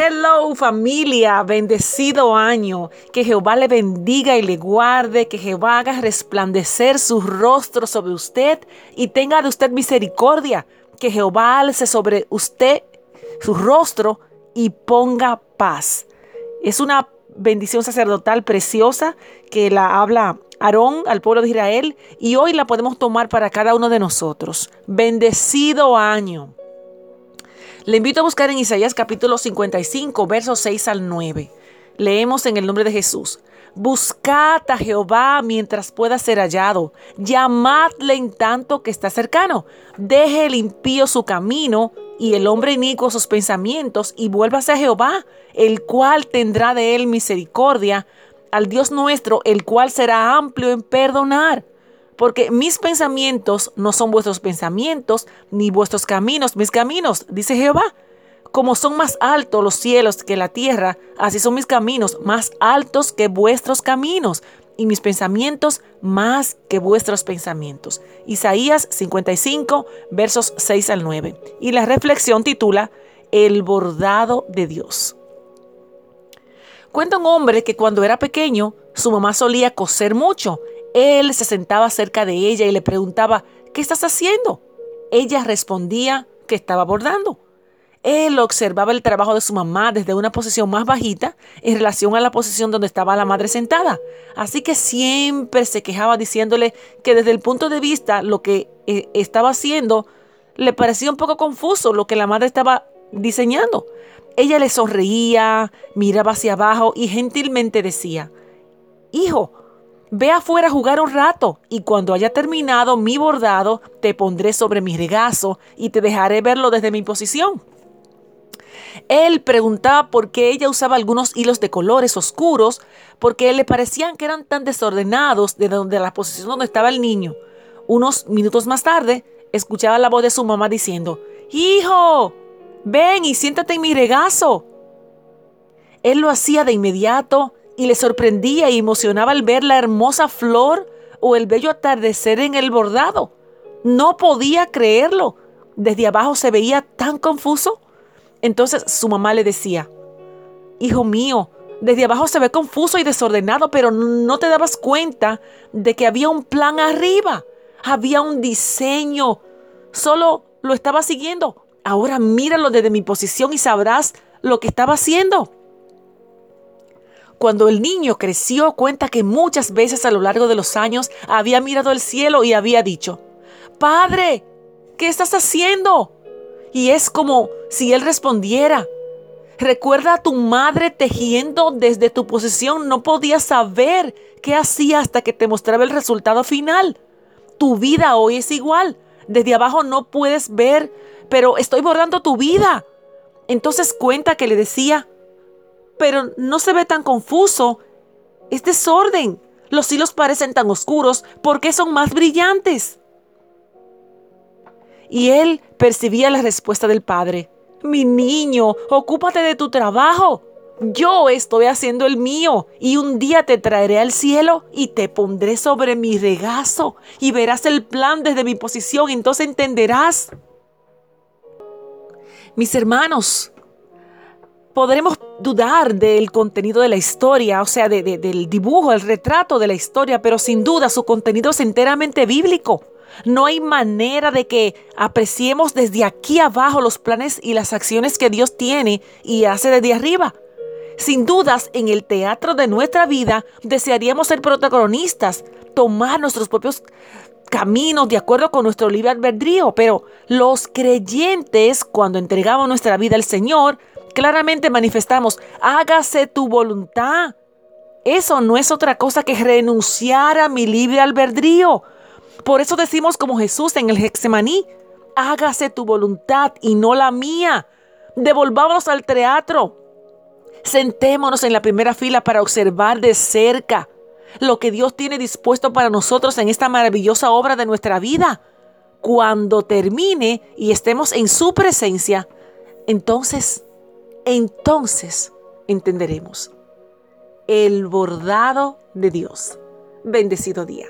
Hello familia, bendecido año. Que Jehová le bendiga y le guarde, que Jehová haga resplandecer su rostro sobre usted y tenga de usted misericordia. Que Jehová alce sobre usted su rostro y ponga paz. Es una bendición sacerdotal preciosa que la habla Aarón al pueblo de Israel y hoy la podemos tomar para cada uno de nosotros. Bendecido año. Le invito a buscar en Isaías capítulo 55, versos 6 al 9. Leemos en el nombre de Jesús. Buscad a Jehová mientras pueda ser hallado. Llamadle en tanto que está cercano. Deje el impío su camino y el hombre inicuo sus pensamientos y vuélvase a Jehová, el cual tendrá de él misericordia, al Dios nuestro, el cual será amplio en perdonar porque mis pensamientos no son vuestros pensamientos, ni vuestros caminos mis caminos, dice Jehová. Como son más altos los cielos que la tierra, así son mis caminos más altos que vuestros caminos, y mis pensamientos más que vuestros pensamientos. Isaías 55, versos 6 al 9. Y la reflexión titula El bordado de Dios. Cuenta un hombre que cuando era pequeño, su mamá solía coser mucho él se sentaba cerca de ella y le preguntaba, ¿qué estás haciendo? Ella respondía que estaba bordando. Él observaba el trabajo de su mamá desde una posición más bajita en relación a la posición donde estaba la madre sentada. Así que siempre se quejaba diciéndole que desde el punto de vista lo que eh, estaba haciendo le parecía un poco confuso lo que la madre estaba diseñando. Ella le sonreía, miraba hacia abajo y gentilmente decía, Hijo, Ve afuera a jugar un rato y cuando haya terminado mi bordado te pondré sobre mi regazo y te dejaré verlo desde mi posición. Él preguntaba por qué ella usaba algunos hilos de colores oscuros, porque le parecían que eran tan desordenados de donde la posición donde estaba el niño. Unos minutos más tarde, escuchaba la voz de su mamá diciendo, Hijo, ven y siéntate en mi regazo. Él lo hacía de inmediato y le sorprendía y emocionaba al ver la hermosa flor o el bello atardecer en el bordado. No podía creerlo. Desde abajo se veía tan confuso. Entonces su mamá le decía, Hijo mío, desde abajo se ve confuso y desordenado, pero no te dabas cuenta de que había un plan arriba, había un diseño. Solo lo estaba siguiendo. Ahora míralo desde mi posición y sabrás lo que estaba haciendo. Cuando el niño creció, cuenta que muchas veces a lo largo de los años había mirado al cielo y había dicho, Padre, ¿qué estás haciendo? Y es como si él respondiera, Recuerda a tu madre tejiendo desde tu posición, no podías saber qué hacía hasta que te mostraba el resultado final. Tu vida hoy es igual. Desde abajo no puedes ver, pero estoy borrando tu vida. Entonces cuenta que le decía, pero no se ve tan confuso. Es desorden. Los hilos parecen tan oscuros porque son más brillantes. Y él percibía la respuesta del padre. Mi niño, ocúpate de tu trabajo. Yo estoy haciendo el mío y un día te traeré al cielo y te pondré sobre mi regazo y verás el plan desde mi posición, entonces entenderás. Mis hermanos, podremos dudar del contenido de la historia, o sea, del dibujo, el retrato de la historia, pero sin duda su contenido es enteramente bíblico. No hay manera de que apreciemos desde aquí abajo los planes y las acciones que Dios tiene y hace desde arriba. Sin dudas, en el teatro de nuestra vida desearíamos ser protagonistas, tomar nuestros propios caminos de acuerdo con nuestro libre albedrío, pero los creyentes, cuando entregamos nuestra vida al Señor, claramente manifestamos, hágase tu voluntad. Eso no es otra cosa que renunciar a mi libre albedrío. Por eso decimos como Jesús en el Hexemaní, hágase tu voluntad y no la mía. Devolvámonos al teatro. Sentémonos en la primera fila para observar de cerca lo que Dios tiene dispuesto para nosotros en esta maravillosa obra de nuestra vida. Cuando termine y estemos en su presencia, entonces entonces entenderemos el bordado de Dios. Bendecido día.